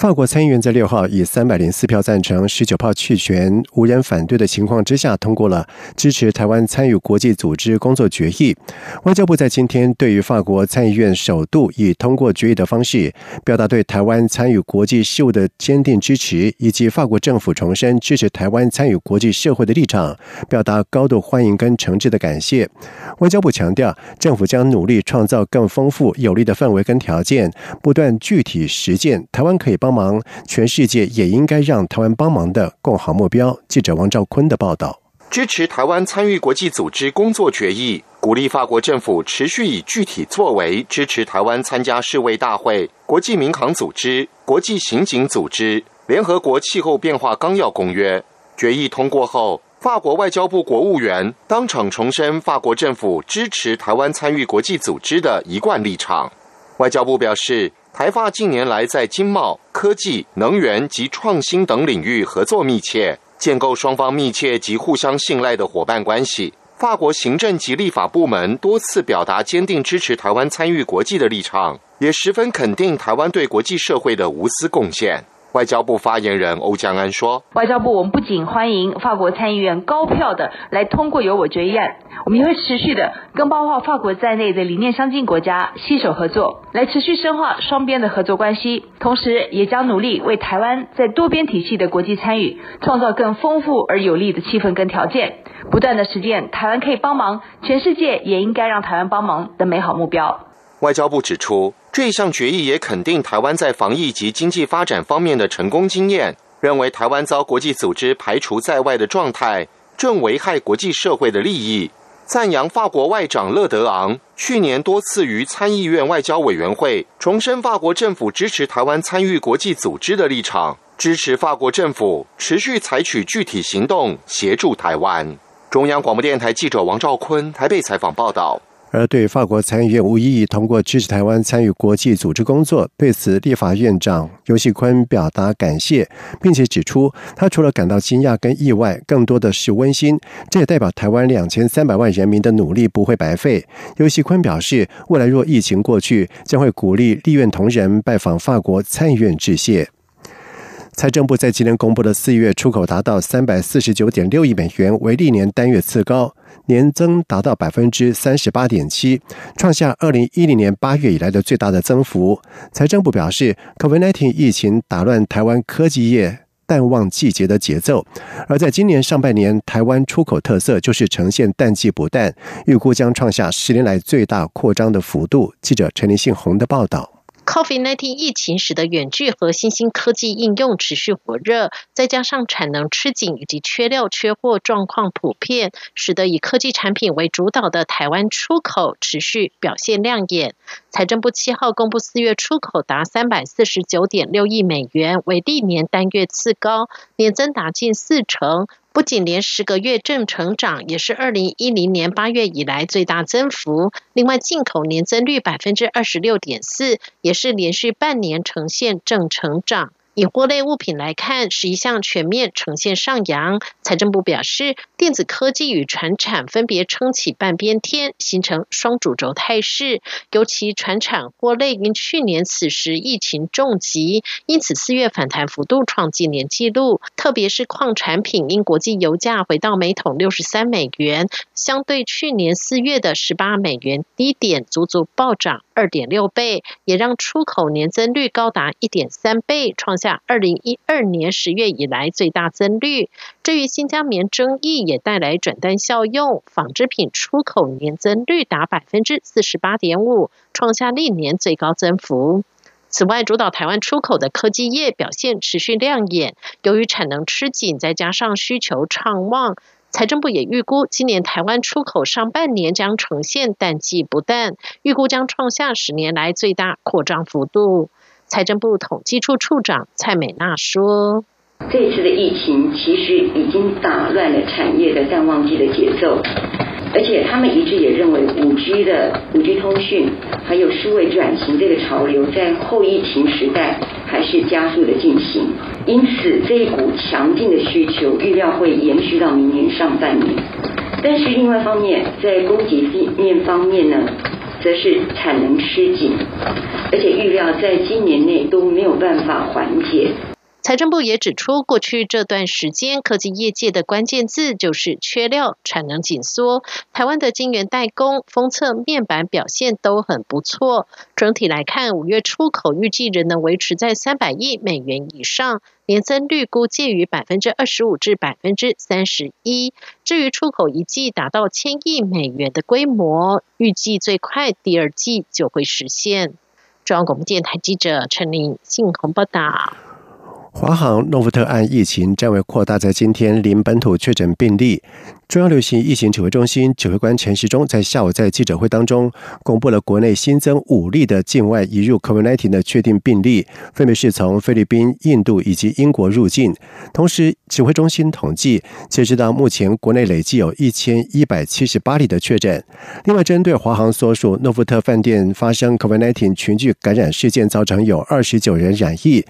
法国参议院在六号以三百零四票赞成、十九票弃权、无人反对的情况之下，通过了支持台湾参与国际组织工作决议。外交部在今天对于法国参议院首度以通过决议的方式，表达对台湾参与国际事务的坚定支持，以及法国政府重申支持台湾参与国际社会的立场，表达高度欢迎跟诚挚的感谢。外交部强调，政府将努力创造更丰富有利的氛围跟条件，不断具体实践台湾可以帮。帮忙，全世界也应该让台湾帮忙的共好目标。记者王兆坤的报道：支持台湾参与国际组织工作决议，鼓励法国政府持续以具体作为支持台湾参加世卫大会、国际民航组织、国际刑警组织、联合国气候变化纲要公约。决议通过后，法国外交部国务员当场重申法国政府支持台湾参与国际组织的一贯立场。外交部表示。台发近年来在经贸、科技、能源及创新等领域合作密切，建构双方密切及互相信赖的伙伴关系。法国行政及立法部门多次表达坚定支持台湾参与国际的立场，也十分肯定台湾对国际社会的无私贡献。外交部发言人欧江安说：“外交部，我们不仅欢迎法国参议院高票的来通过由我决议案，我们也会持续的跟包括法国在内的理念相近国家携手合作，来持续深化双边的合作关系。同时，也将努力为台湾在多边体系的国际参与创造更丰富而有利的气氛跟条件，不断的实践台湾可以帮忙，全世界也应该让台湾帮忙的美好目标。”外交部指出。这项决议也肯定台湾在防疫及经济发展方面的成功经验，认为台湾遭国际组织排除在外的状态正危害国际社会的利益，赞扬法国外长勒德昂去年多次于参议院外交委员会重申法国政府支持台湾参与国际组织的立场，支持法国政府持续采取具体行动协助台湾。中央广播电台记者王兆坤台北采访报道。而对法国参议院无异议通过支持台湾参与国际组织工作，对此立法院长尤锡坤表达感谢，并且指出，他除了感到惊讶跟意外，更多的是温馨。这也代表台湾两千三百万人民的努力不会白费。尤锡坤表示，未来若疫情过去，将会鼓励立院同仁拜访法国参议院致谢。财政部在今年公布的四月出口达到三百四十九点六亿美元，为历年单月次高。年增达到百分之三十八点七，创下二零一零年八月以来的最大的增幅。财政部表示，COVID-19 疫情打乱台湾科技业淡旺季节的节奏，而在今年上半年，台湾出口特色就是呈现淡季不淡，预估将创下十年来最大扩张的幅度。记者陈立信宏的报道。COVID-19 疫情使得远距和新兴科技应用持续火热，再加上产能吃紧以及缺料缺货状况普遍，使得以科技产品为主导的台湾出口持续表现亮眼。财政部七号公布四月出口达三百四十九点六亿美元，为历年单月次高，年增达近四成。不仅连十个月正成长，也是二零一零年八月以来最大增幅。另外，进口年增率百分之二十六点四，也是连续半年呈现正成长。以货类物品来看，是一项全面呈现上扬。财政部表示，电子科技与船产分别撑起半边天，形成双主轴态势。尤其船产货类因去年此时疫情重疾，因此四月反弹幅度创近年纪录。特别是矿产品，因国际油价回到每桶六十三美元，相对去年四月的十八美元低点，足足暴涨二点六倍，也让出口年增率高达一点三倍，创下二零一二年十月以来最大增率。至于新疆棉争议，也带来转单效用，纺织品出口年增率达百分之四十八点五，创下历年最高增幅。此外，主导台湾出口的科技业表现持续亮眼，由于产能吃紧，再加上需求畅旺，财政部也预估今年台湾出口上半年将呈现淡季不淡，预估将创下十年来最大扩张幅度。财政部统计处处长蔡美娜说：“这次的疫情其实已经打乱了产业的淡旺季的节奏，而且他们一致也认为，五 G 的五 G 通讯还有数位转型这个潮流，在后疫情时代还是加速的进行。因此，这一股强劲的需求预料会延续到明年上半年。但是另外一方面，在供给面方面呢，则是产能吃紧，而且预料在今年内都没有办法缓解。财政部也指出，过去这段时间，科技业界的关键字就是缺料、产能紧缩。台湾的晶圆代工、封测、面板表现都很不错。整体来看，五月出口预计仍能维持在三百亿美元以上，年增率估介于百分之二十五至百分之三十一。至于出口一季达到千亿美元的规模，预计最快第二季就会实现。中央广播电台记者陈琳信鸿报道。华航诺福特案疫情暂未扩大，在今天零本土确诊病例。中央流行疫情指挥中心指挥官陈时中在下午在记者会当中公布了国内新增五例的境外移入 COVID-19 的确定病例，分别是从菲律宾、印度以及英国入境。同时，指挥中心统计，截止到目前，国内累计有一千一百七十八例的确诊。另外，针对华航所属诺福特饭店发生 COVID-19 群聚感染事件，造成有二十九人染疫。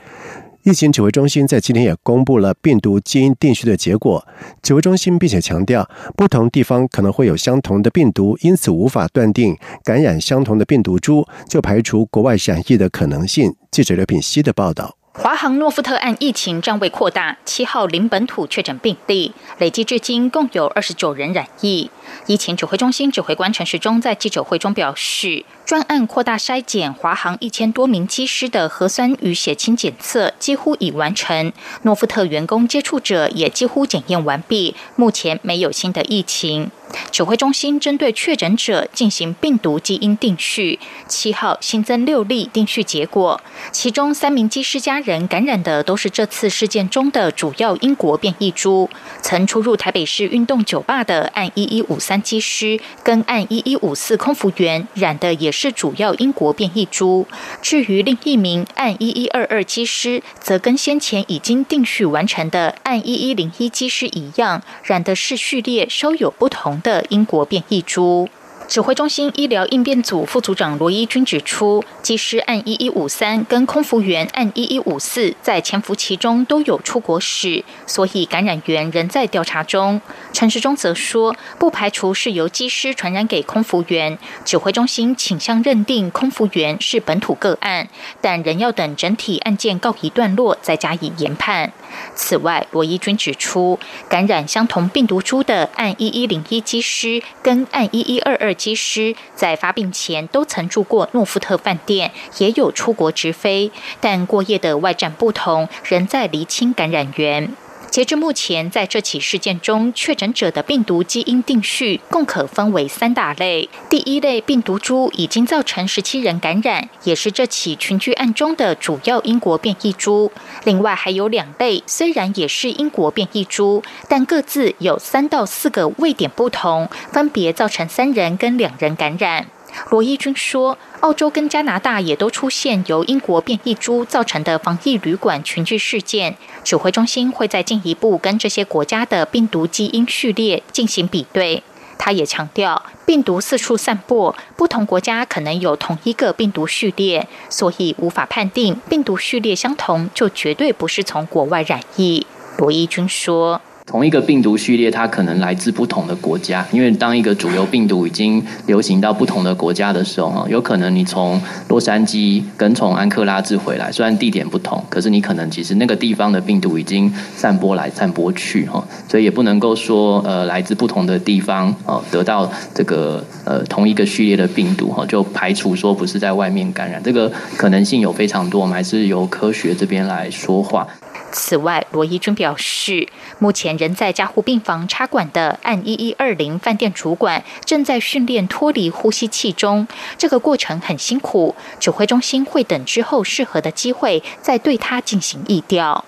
疫情指挥中心在今天也公布了病毒基因定序的结果。指挥中心并且强调，不同地方可能会有相同的病毒，因此无法断定感染相同的病毒株就排除国外染疫的可能性。记者刘品希的报道。华航诺夫特案疫情暂未扩大，七号零本土确诊病例，累计至今共有二十九人染疫。疫情指挥中心指挥官陈时中在记者会中表示，专案扩大筛检华航一千多名机师的核酸与血清检测几乎已完成，诺夫特员工接触者也几乎检验完毕，目前没有新的疫情。指挥中心针对确诊者进行病毒基因定序，七号新增六例定序结果，其中三名机师家人感染的都是这次事件中的主要英国变异株。曾出入台北市运动酒吧的案一一五三机师跟案一一五四空服员染的也是主要英国变异株。至于另一名案一一二二机师，则跟先前已经定序完成的案一一零一机师一样，染的是序列稍有不同。的英国变异株。指挥中心医疗应变组副组长罗一军指出，机师按一一五三跟空服员按一一五四在潜伏期中都有出国史，所以感染源仍在调查中。陈时中则说，不排除是由机师传染给空服员。指挥中心倾向认定空服员是本土个案，但仍要等整体案件告一段落再加以研判。此外，罗伊军指出，感染相同病毒株的案一一零一机师跟案一一二二机师，在发病前都曾住过诺富特饭店，也有出国直飞，但过夜的外站不同，仍在厘清感染源。截至目前，在这起事件中，确诊者的病毒基因定序共可分为三大类。第一类病毒株已经造成十七人感染，也是这起群聚案中的主要英国变异株。另外还有两类，虽然也是英国变异株，但各自有三到四个位点不同，分别造成三人跟两人感染。罗伊军说，澳洲跟加拿大也都出现由英国变异株造成的防疫旅馆群聚事件。指挥中心会再进一步跟这些国家的病毒基因序列进行比对。他也强调，病毒四处散播，不同国家可能有同一个病毒序列，所以无法判定病毒序列相同就绝对不是从国外染疫。罗伊军说。同一个病毒序列，它可能来自不同的国家，因为当一个主流病毒已经流行到不同的国家的时候，哈，有可能你从洛杉矶跟从安克拉治回来，虽然地点不同，可是你可能其实那个地方的病毒已经散播来散播去，哈，所以也不能够说，呃，来自不同的地方，哦，得到这个呃同一个序列的病毒，哈，就排除说不是在外面感染，这个可能性有非常多，我们还是由科学这边来说话。此外，罗伊军表示，目前仍在加护病房插管的按一一二零饭店主管正在训练脱离呼吸器中，这个过程很辛苦。指挥中心会等之后适合的机会再对他进行议调。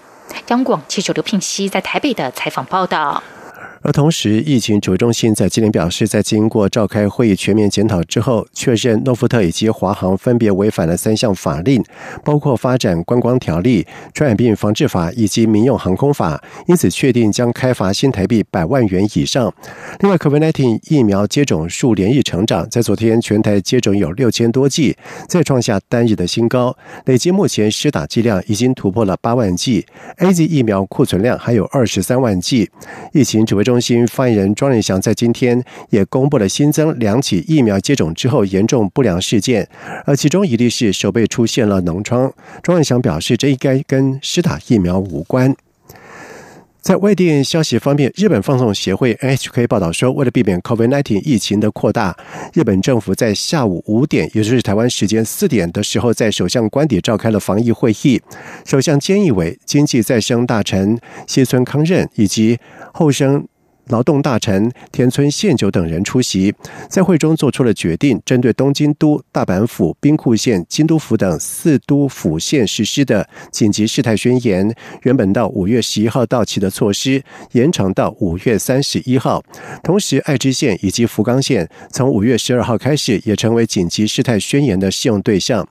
央广记者刘聘熙在台北的采访报道。而同时，疫情指挥中心在今年表示，在经过召开会议全面检讨之后，确认诺富特以及华航分别违反了三项法令，包括发展观光条例、传染病防治法以及民用航空法，因此确定将开罚新台币百万元以上。另外，COVID-19 疫苗接种数连日成长，在昨天全台接种有六千多剂，再创下单日的新高，累计目前施打剂量已经突破了八万剂，A Z 疫苗库存量还有二十三万剂。疫情指挥中。中心发言人庄仁祥在今天也公布了新增两起疫苗接种之后严重不良事件，而其中一例是手背出现了脓疮。庄仁祥表示，这应该跟施打疫苗无关。在外电消息方面，日本放送协会 NHK 报道说，为了避免 COVID-19 疫情的扩大，日本政府在下午五点，也就是台湾时间四点的时候，在首相官邸召开了防疫会议。首相菅义伟、经济再生大臣西村康任以及后生。劳动大臣田村宪久等人出席，在会中做出了决定，针对东京都、大阪府、兵库县、京都府等四都府县实施的紧急事态宣言，原本到五月十一号到期的措施，延长到五月三十一号。同时，爱知县以及福冈县从五月十二号开始，也成为紧急事态宣言的适用对象。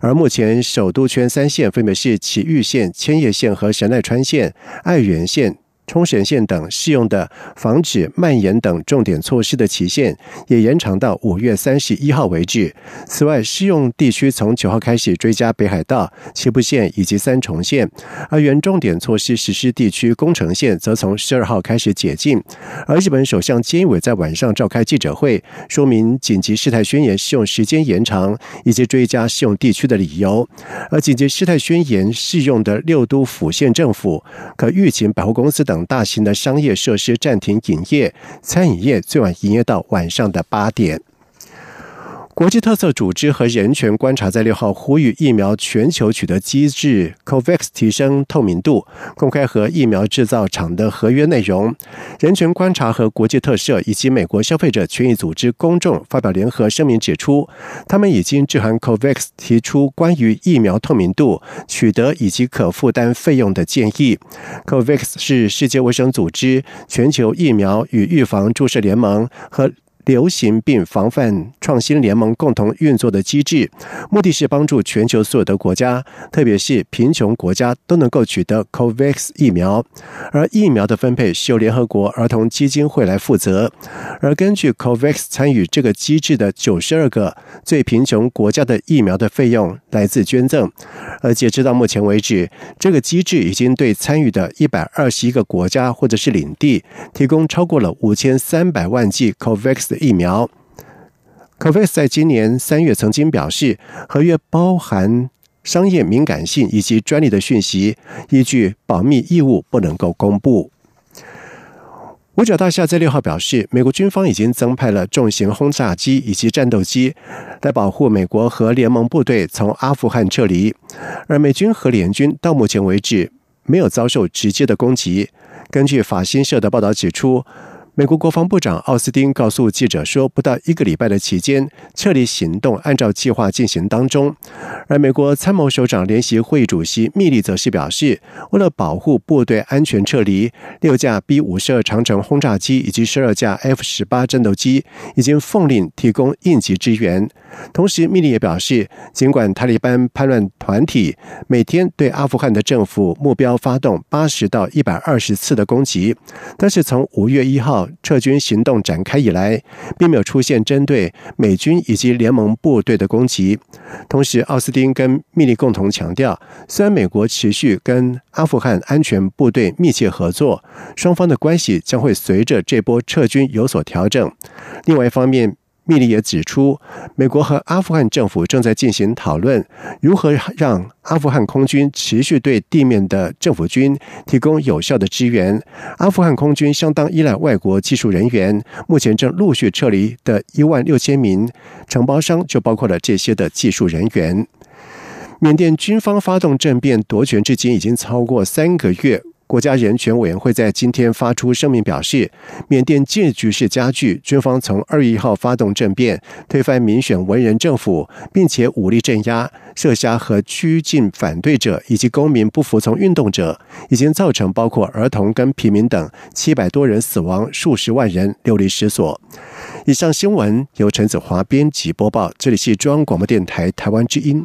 而目前首都圈三县分别是埼玉县、千叶县和神奈川县、爱媛县。冲绳县等适用的防止蔓延等重点措施的期限也延长到五月三十一号为止。此外，适用地区从九号开始追加北海道、岐阜县以及三重县，而原重点措施实施地区宫城县则从十二号开始解禁。而日本首相菅义伟在晚上召开记者会，说明紧急事态宣言适用时间延长以及追加适用地区的理由。而紧急事态宣言适用的六都府县政府可预请百货公司等。等大型的商业设施暂停营业，餐饮业最晚营业到晚上的八点。国际特色组织和人权观察在六号呼吁疫苗全球取得机制 COVAX 提升透明度，公开和疫苗制造厂的合约内容。人权观察和国际特赦以及美国消费者权益组织公众发表联合声明，指出他们已经致函 COVAX 提出关于疫苗透明度、取得以及可负担费用的建议。COVAX 是世界卫生组织全球疫苗与预防注射联盟和。流行病防范创新联盟共同运作的机制，目的是帮助全球所有的国家，特别是贫穷国家，都能够取得 COVAX 疫苗。而疫苗的分配是由联合国儿童基金会来负责。而根据 COVAX 参与这个机制的九十二个最贫穷国家的疫苗的费用来自捐赠。而截止到目前为止，这个机制已经对参与的一百二十一个国家或者是领地提供超过了五千三百万剂 COVAX。疫苗，COVAX 在今年三月曾经表示，合约包含商业敏感性以及专利的讯息，依据保密义务不能够公布。五角大厦在六号表示，美国军方已经增派了重型轰炸机以及战斗机，来保护美国和联盟部队从阿富汗撤离，而美军和联军到目前为止没有遭受直接的攻击。根据法新社的报道指出。美国国防部长奥斯汀告诉记者说：“不到一个礼拜的期间，撤离行动按照计划进行当中。”而美国参谋首长联席会议主席密利则是表示，为了保护部队安全撤离，六架 B 五十二长城轰炸机以及十二架 F 十八战斗机已经奉令提供应急支援。同时，密利也表示，尽管塔利班叛乱团体每天对阿富汗的政府目标发动八十到一百二十次的攻击，但是从五月一号。撤军行动展开以来，并没有出现针对美军以及联盟部队的攻击。同时，奥斯汀跟密利共同强调，虽然美国持续跟阿富汗安全部队密切合作，双方的关系将会随着这波撤军有所调整。另外一方面，密利也指出，美国和阿富汗政府正在进行讨论，如何让阿富汗空军持续对地面的政府军提供有效的支援。阿富汗空军相当依赖外国技术人员，目前正陆续撤离的一万六千名承包商就包括了这些的技术人员。缅甸军方发动政变夺权至今已经超过三个月。国家人权委员会在今天发出声明表示，缅甸近局势加剧，军方从二月一号发动政变，推翻民选文人政府，并且武力镇压、射杀和拘禁反对者以及公民不服从运动者，已经造成包括儿童跟平民等七百多人死亡，数十万人流离失所。以上新闻由陈子华编辑播报，这里是中央广播电台台湾之音。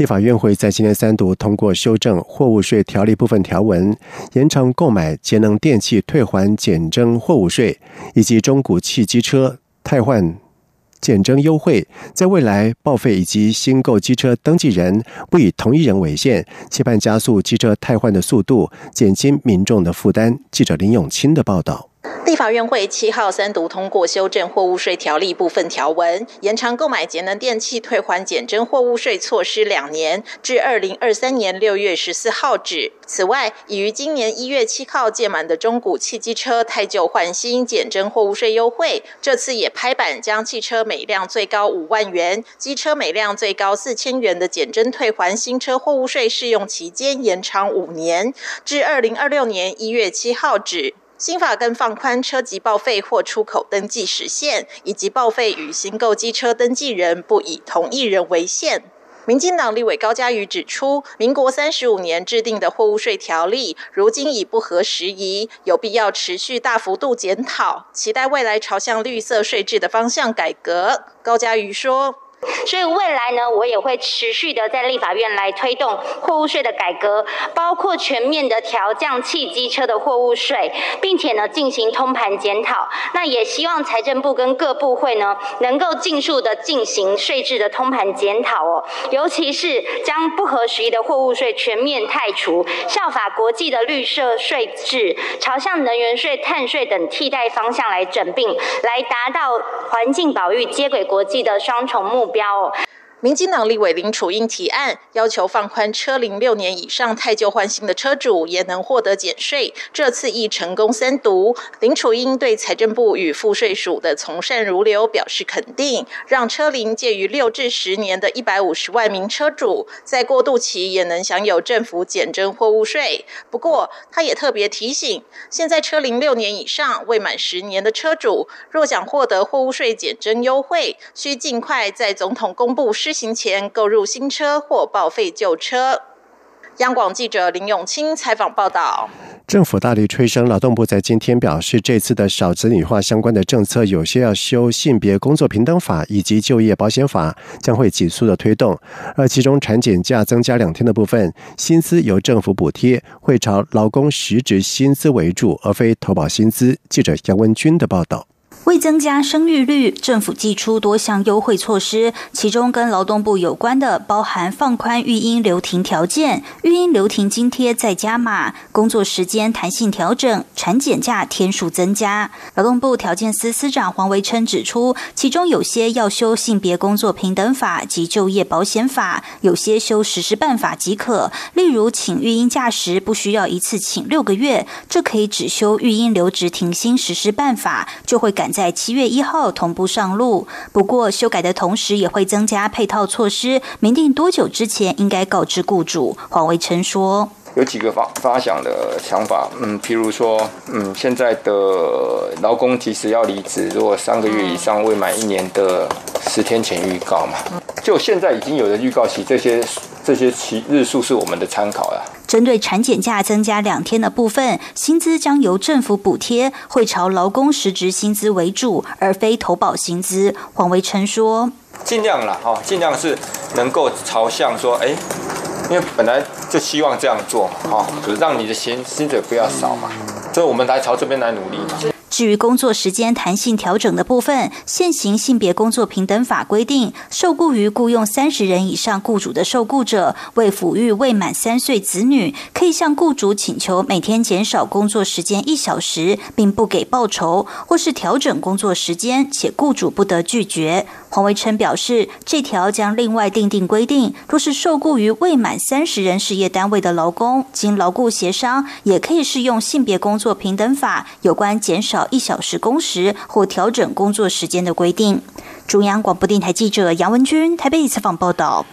立法院会在今天三读通过修正货物税条例部分条文，延长购买节能电器退还减征货物税，以及中古汽机车汰换减征优惠，在未来报废以及新购机车登记人不以同一人为限，期盼加速机车汰换的速度，减轻民众的负担。记者林永清的报道。立法院会七号三读通过修正货物税条例部分条文，延长购买节能电器退还减征货物税措施两年，至二零二三年六月十四号止。此外，已于今年一月七号届满的中古汽机车汰旧换新减征货物税优惠，这次也拍板将汽车每辆最高五万元、机车每辆最高四千元的减征退还新车货物税适用期间延长五年，至二零二六年一月七号止。新法更放宽车籍报废或出口登记时限，以及报废与新购机车登记人不以同一人为限。民进党立委高嘉瑜指出，民国三十五年制定的货物税条例，如今已不合时宜，有必要持续大幅度检讨，期待未来朝向绿色税制的方向改革。高嘉瑜说。所以未来呢，我也会持续的在立法院来推动货物税的改革，包括全面的调降汽机车的货物税，并且呢进行通盘检讨。那也希望财政部跟各部会呢，能够尽速的进行税制的通盘检讨哦，尤其是将不合时宜的货物税全面汰除，效法国际的绿色税制，朝向能源税、碳税等替代方向来整并，来达到环境保育、接轨国际的双重目。标哦。民进党立委林楚英提案，要求放宽车龄六年以上太旧换新的车主也能获得减税。这次亦成功三读，林楚英对财政部与赋税署的从善如流表示肯定，让车龄介于六至十年的一百五十万名车主，在过渡期也能享有政府减征货物税。不过，他也特别提醒，现在车龄六年以上未满十年的车主，若想获得货物税减征优惠，需尽快在总统公布施行前购入新车或报废旧车。央广记者林永清采访报道。政府大力催生，劳动部在今天表示，这次的少子女化相关的政策，有些要修性别工作平等法以及就业保险法，将会急速的推动。而其中产检假增加两天的部分，薪资由政府补贴，会朝劳工实质薪资为主，而非投保薪资。记者杨文军的报道。为增加生育率，政府寄出多项优惠措施，其中跟劳动部有关的，包含放宽育婴留停条件、育婴留停津贴再加码、工作时间弹性调整、产检假天数增加。劳动部条件司司长黄维琛指出，其中有些要修性别工作平等法及就业保险法，有些修实施办法即可。例如，请育婴假时不需要一次请六个月，这可以只修育婴留职停薪实施办法，就会赶在。七月一号同步上路，不过修改的同时也会增加配套措施，明定多久之前应该告知雇主。黄维琛说：“有几个发发想的想法，嗯，譬如说，嗯，现在的劳工即使要离职，如果三个月以上未满一年的十天前预告嘛，就现在已经有的预告期，这些这些期日数是我们的参考呀。”针对产检假增加两天的部分，薪资将由政府补贴，会朝劳工实职薪资为主，而非投保薪资。黄维琛说：“尽量啦，哈，尽量是能够朝向说，哎，因为本来就希望这样做嘛，哈，就是让你的薪薪水不要少嘛，所以我们来朝这边来努力嘛。”至于工作时间弹性调整的部分，现行性别工作平等法规定，受雇于雇佣三十人以上雇主的受雇者，为抚育未满三岁子女，可以向雇主请求每天减少工作时间一小时，并不给报酬，或是调整工作时间，且雇主不得拒绝。黄维琛表示，这条将另外订定规定，若是受雇于未满三十人事业单位的劳工，经劳雇协商，也可以适用性别工作平等法有关减少一小时工时或调整工作时间的规定。中央广播电台记者杨文君台北采访报道。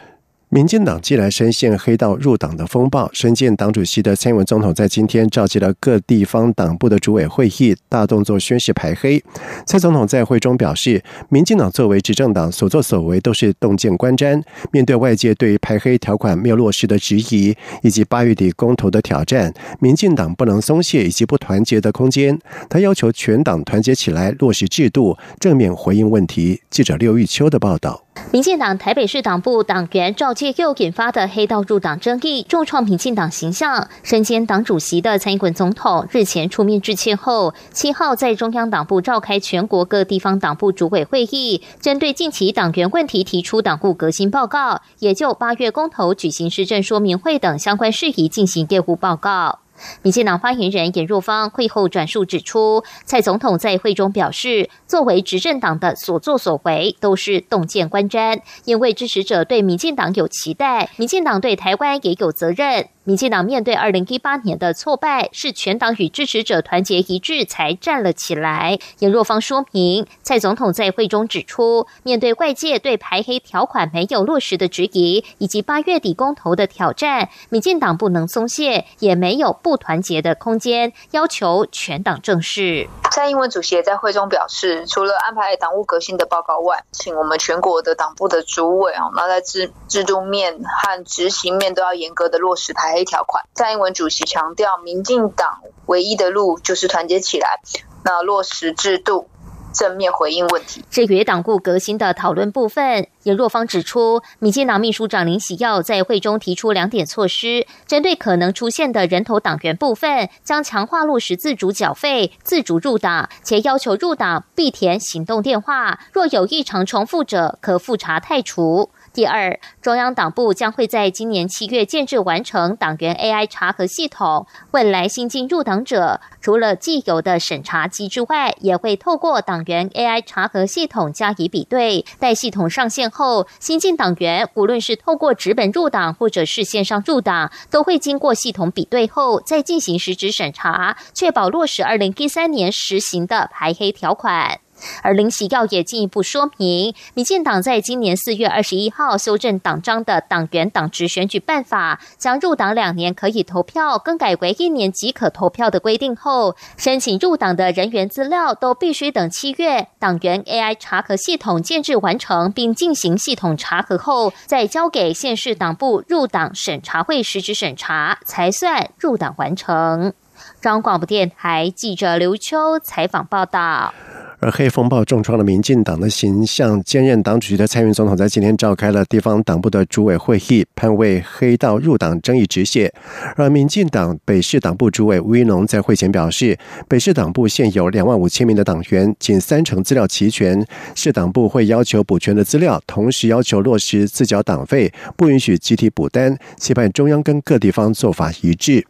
民进党既然深陷黑道入党的风暴，身兼党主席的蔡英文总统在今天召集了各地方党部的主委会议，大动作宣誓排黑。蔡总统在会中表示，民进党作为执政党，所作所为都是洞见观瞻。面对外界对于排黑条款没有落实的质疑，以及八月底公投的挑战，民进党不能松懈以及不团结的空间。他要求全党团结起来，落实制度，正面回应问题。记者刘玉秋的报道。民进党台北市党部党员赵介佑引发的黑道入党争议，重创民进党形象。身兼党主席的蔡英文总统日前出面致歉后，七号在中央党部召开全国各地方党部主委会议，针对近期党员问题提出党部革新报告，也就八月公投举行施政说明会等相关事宜进行业务报告。民进党发言人严若芳会后转述指出，蔡总统在会中表示，作为执政党的所作所为都是洞见观瞻，因为支持者对民进党有期待，民进党对台湾也有责任。民进党面对二零一八年的挫败，是全党与支持者团结一致才站了起来。严若芳说明，蔡总统在会中指出，面对外界对排黑条款没有落实的质疑，以及八月底公投的挑战，民进党不能松懈，也没有不团结的空间，要求全党正视。蔡英文主席也在会中表示，除了安排党务革新的报告外，请我们全国的党部的主委啊，那在制制度面和执行面都要严格的落实排。一条款，蔡英文主席强调，民进党唯一的路就是团结起来，那落实制度，正面回应问题。至于党部革新的讨论部分，严若芳指出，民进党秘书长林喜耀在会中提出两点措施，针对可能出现的人头党员部分，将强化落实自主缴费、自主入党，且要求入党必填行动电话，若有异常重复者，可复查汰除。第二，中央党部将会在今年七月建制完成党员 AI 查核系统。未来新进入党者，除了既有的审查机制外，也会透过党员 AI 查核系统加以比对。待系统上线后，新进党员无论是透过纸本入党，或者是线上入党，都会经过系统比对后再进行实质审查，确保落实二零一三年实行的排黑条款。而林喜耀也进一步说明，民进党在今年四月二十一号修正党章的党员党职选举办法，将入党两年可以投票更改为一年即可投票的规定后，申请入党的人员资料都必须等七月党员 AI 查核系统建制完成并进行系统查核后，再交给县市党部入党审查会实质审查，才算入党完成。中央广播电台记者刘秋采访报道。而黑风暴重创了民进党的形象，兼任党主席的蔡英文总统在今天召开了地方党部的主委会议，盼为黑道入党争议止血。而民进党北市党部主委吴一农在会前表示，北市党部现有两万五千名的党员，仅三成资料齐全，市党部会要求补全的资料，同时要求落实自缴党费，不允许集体补单，期盼中央跟各地方做法一致。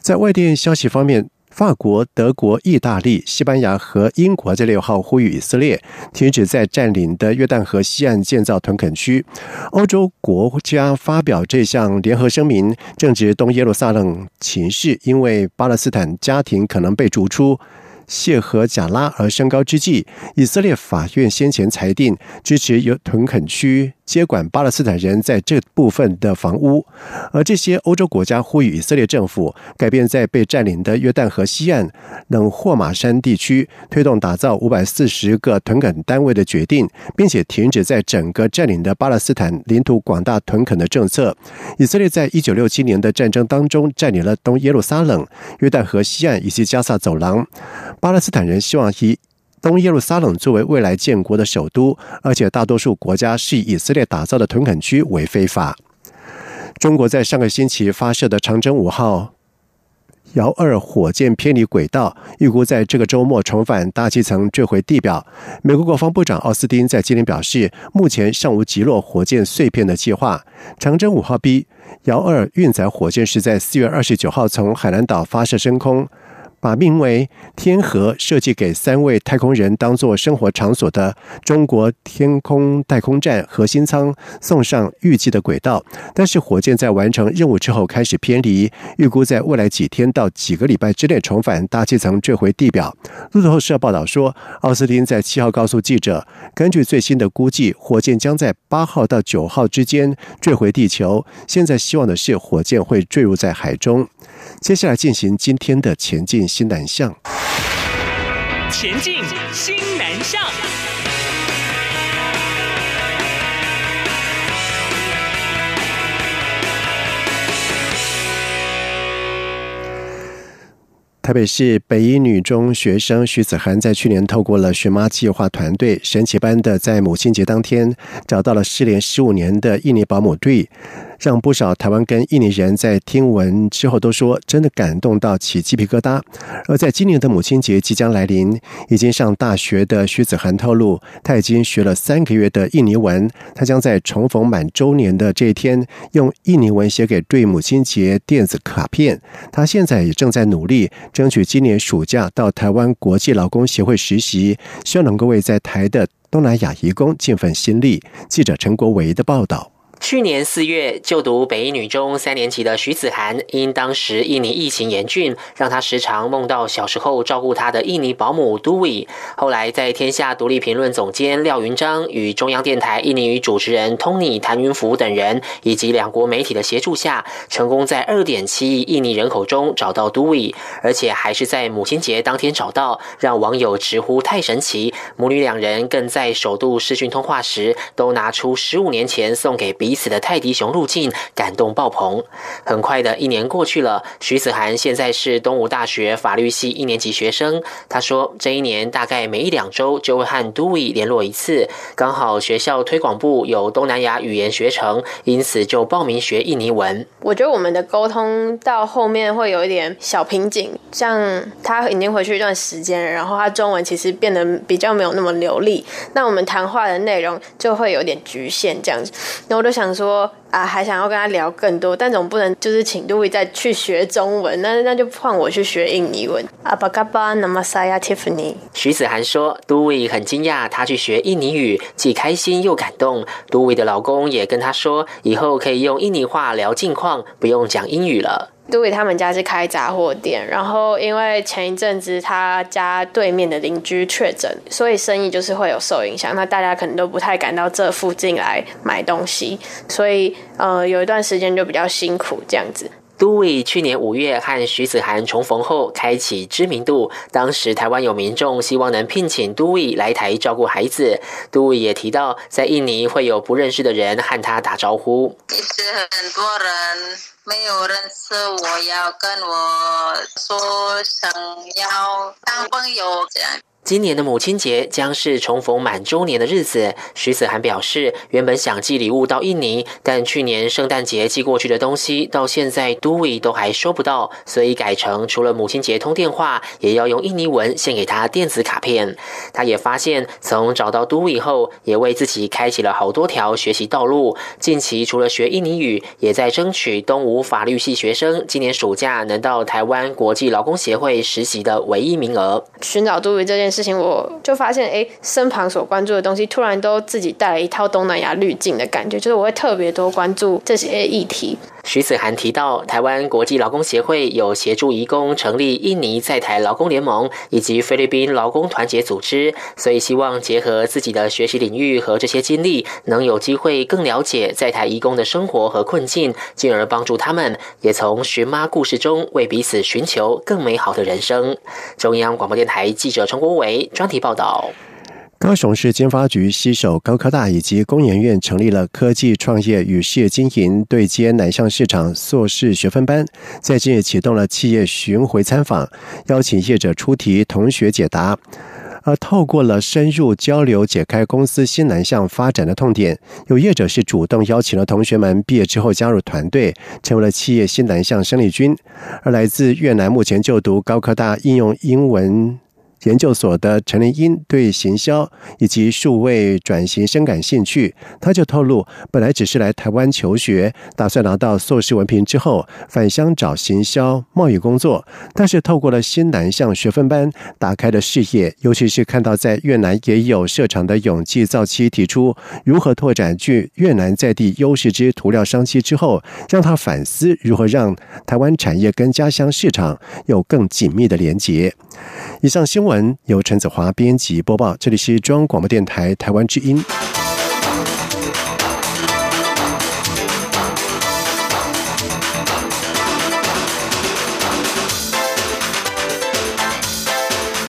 在外电消息方面。法国、德国、意大利、西班牙和英国这六号呼吁以色列停止在占领的约旦河西岸建造屯垦区。欧洲国家发表这项联合声明，正值东耶路撒冷情势因为巴勒斯坦家庭可能被逐出。谢和贾拉而升高之际，以色列法院先前裁定支持由屯垦区接管巴勒斯坦人在这部分的房屋，而这些欧洲国家呼吁以色列政府改变在被占领的约旦河西岸冷霍马山地区推动打造五百四十个屯垦单位的决定，并且停止在整个占领的巴勒斯坦领土广大屯垦的政策。以色列在一九六七年的战争当中占领了东耶路撒冷、约旦河西岸以及加萨走廊。巴勒斯坦人希望以东耶路撒冷作为未来建国的首都，而且大多数国家是以以色列打造的屯垦区为非法。中国在上个星期发射的长征五号遥二火箭偏离轨道，预估在这个周末重返大气层坠回地表。美国国防部长奥斯汀在今天表示，目前尚无击落火箭碎片的计划。长征五号 B 遥二运载火箭是在四月二十九号从海南岛发射升空。把名为“天河”设计给三位太空人当做生活场所的中国天空太空站核心舱送上预计的轨道，但是火箭在完成任务之后开始偏离，预估在未来几天到几个礼拜之内重返大气层坠回地表。路透社报道说，奥斯汀在七号告诉记者，根据最新的估计，火箭将在八号到九号之间坠回地球。现在希望的是火箭会坠入在海中。接下来进行今天的前进新南向。前进新南向。台北市北一女中学生徐子涵在去年透过了学妈计划团队，神奇般的在母亲节当天找到了失联十五年的印尼保姆队。让不少台湾跟印尼人在听闻之后都说，真的感动到起鸡皮疙瘩。而在今年的母亲节即将来临，已经上大学的徐子涵透露，他已经学了三个月的印尼文，他将在重逢满周年的这一天，用印尼文写给对母亲节电子卡片。他现在也正在努力争取今年暑假到台湾国际劳工协会实习，希望能够为在台的东南亚移工尽份心力。记者陈国维的报道。去年四月就读北一女中三年级的徐子涵，因当时印尼疫情严峻，让她时常梦到小时候照顾她的印尼保姆 Dewey。后来在天下独立评论总监廖云章与中央电台印尼语主持人 Tony 谭云福等人，以及两国媒体的协助下，成功在二点七亿印尼人口中找到 Dewey，而且还是在母亲节当天找到，让网友直呼太神奇。母女两人更在首度视讯通话时，都拿出十五年前送给彼 此的泰迪熊入境，感动爆棚。很快的一年过去了，徐子涵现在是东吴大学法律系一年级学生。他说，这一年大概每一两周就会和 Dewey 联络一次，刚好学校推广部有东南亚语言学程，因此就报名学印尼文。我觉得我们的沟通到后面会有一点小瓶颈，像他已经回去一段时间，然后他中文其实变得比较没有那么流利，那我们谈话的内容就会有点局限这样子。那我就想想说啊，还想要跟他聊更多，但总不能就是请杜伟再去学中文，那那就换我去学印尼文。阿巴嘎巴那么塞亚 Tiffany。徐子涵说，杜伟很惊讶，他去学印尼语，既开心又感动。杜伟的老公也跟他说，以后可以用印尼话聊近况，不用讲英语了。杜伟他们家是开杂货店，然后因为前一阵子他家对面的邻居确诊，所以生意就是会有受影响。那大家可能都不太敢到这附近来买东西，所以呃有一段时间就比较辛苦这样子。都伟去年五月和徐子涵重逢后，开启知名度。当时台湾有民众希望能聘请都伟来台照顾孩子，都伟也提到，在印尼会有不认识的人和他打招呼。其实很多人没有认识我，要跟我说想要当朋友这样。今年的母亲节将是重逢满周年的日子。徐子涵表示，原本想寄礼物到印尼，但去年圣诞节寄过去的东西，到现在 Dewey 都还收不到，所以改成除了母亲节通电话，也要用印尼文献给他电子卡片。他也发现，从找到都伟后，也为自己开启了好多条学习道路。近期除了学印尼语，也在争取东吴法律系学生今年暑假能到台湾国际劳工协会实习的唯一名额。寻找都伟这件事情，我就发现，哎，身旁所关注的东西，突然都自己带了一套东南亚滤镜的感觉，就是我会特别多关注这些议题。徐子涵提到，台湾国际劳工协会有协助移工成立印尼在台劳工联盟以及菲律宾劳工团结组织，所以希望结合自己的学习领域和这些经历，能有机会更了解在台移工的生活和困境，进而帮助他们，也从寻妈故事中为彼此寻求更美好的人生。中央广播电台记者陈国伟专题报道。高雄市经发局携手高科大以及工研院成立了科技创业与事业经营对接南向市场硕士学分班，在近日启动了企业巡回参访，邀请业者出题，同学解答。而透过了深入交流，解开公司新南向发展的痛点。有业者是主动邀请了同学们毕业之后加入团队，成为了企业新南向生力军。而来自越南目前就读高科大应用英文。研究所的陈林英对行销以及数位转型深感兴趣，他就透露，本来只是来台湾求学，打算拿到硕士文凭之后返乡找行销贸易工作。但是透过了新南向学分班，打开了视野，尤其是看到在越南也有设厂的永济造漆，提出如何拓展具越南在地优势之涂料商机之后，让他反思如何让台湾产业跟家乡市场有更紧密的连结。以上新闻由陈子华编辑播报，这里是中央广播电台台湾之音。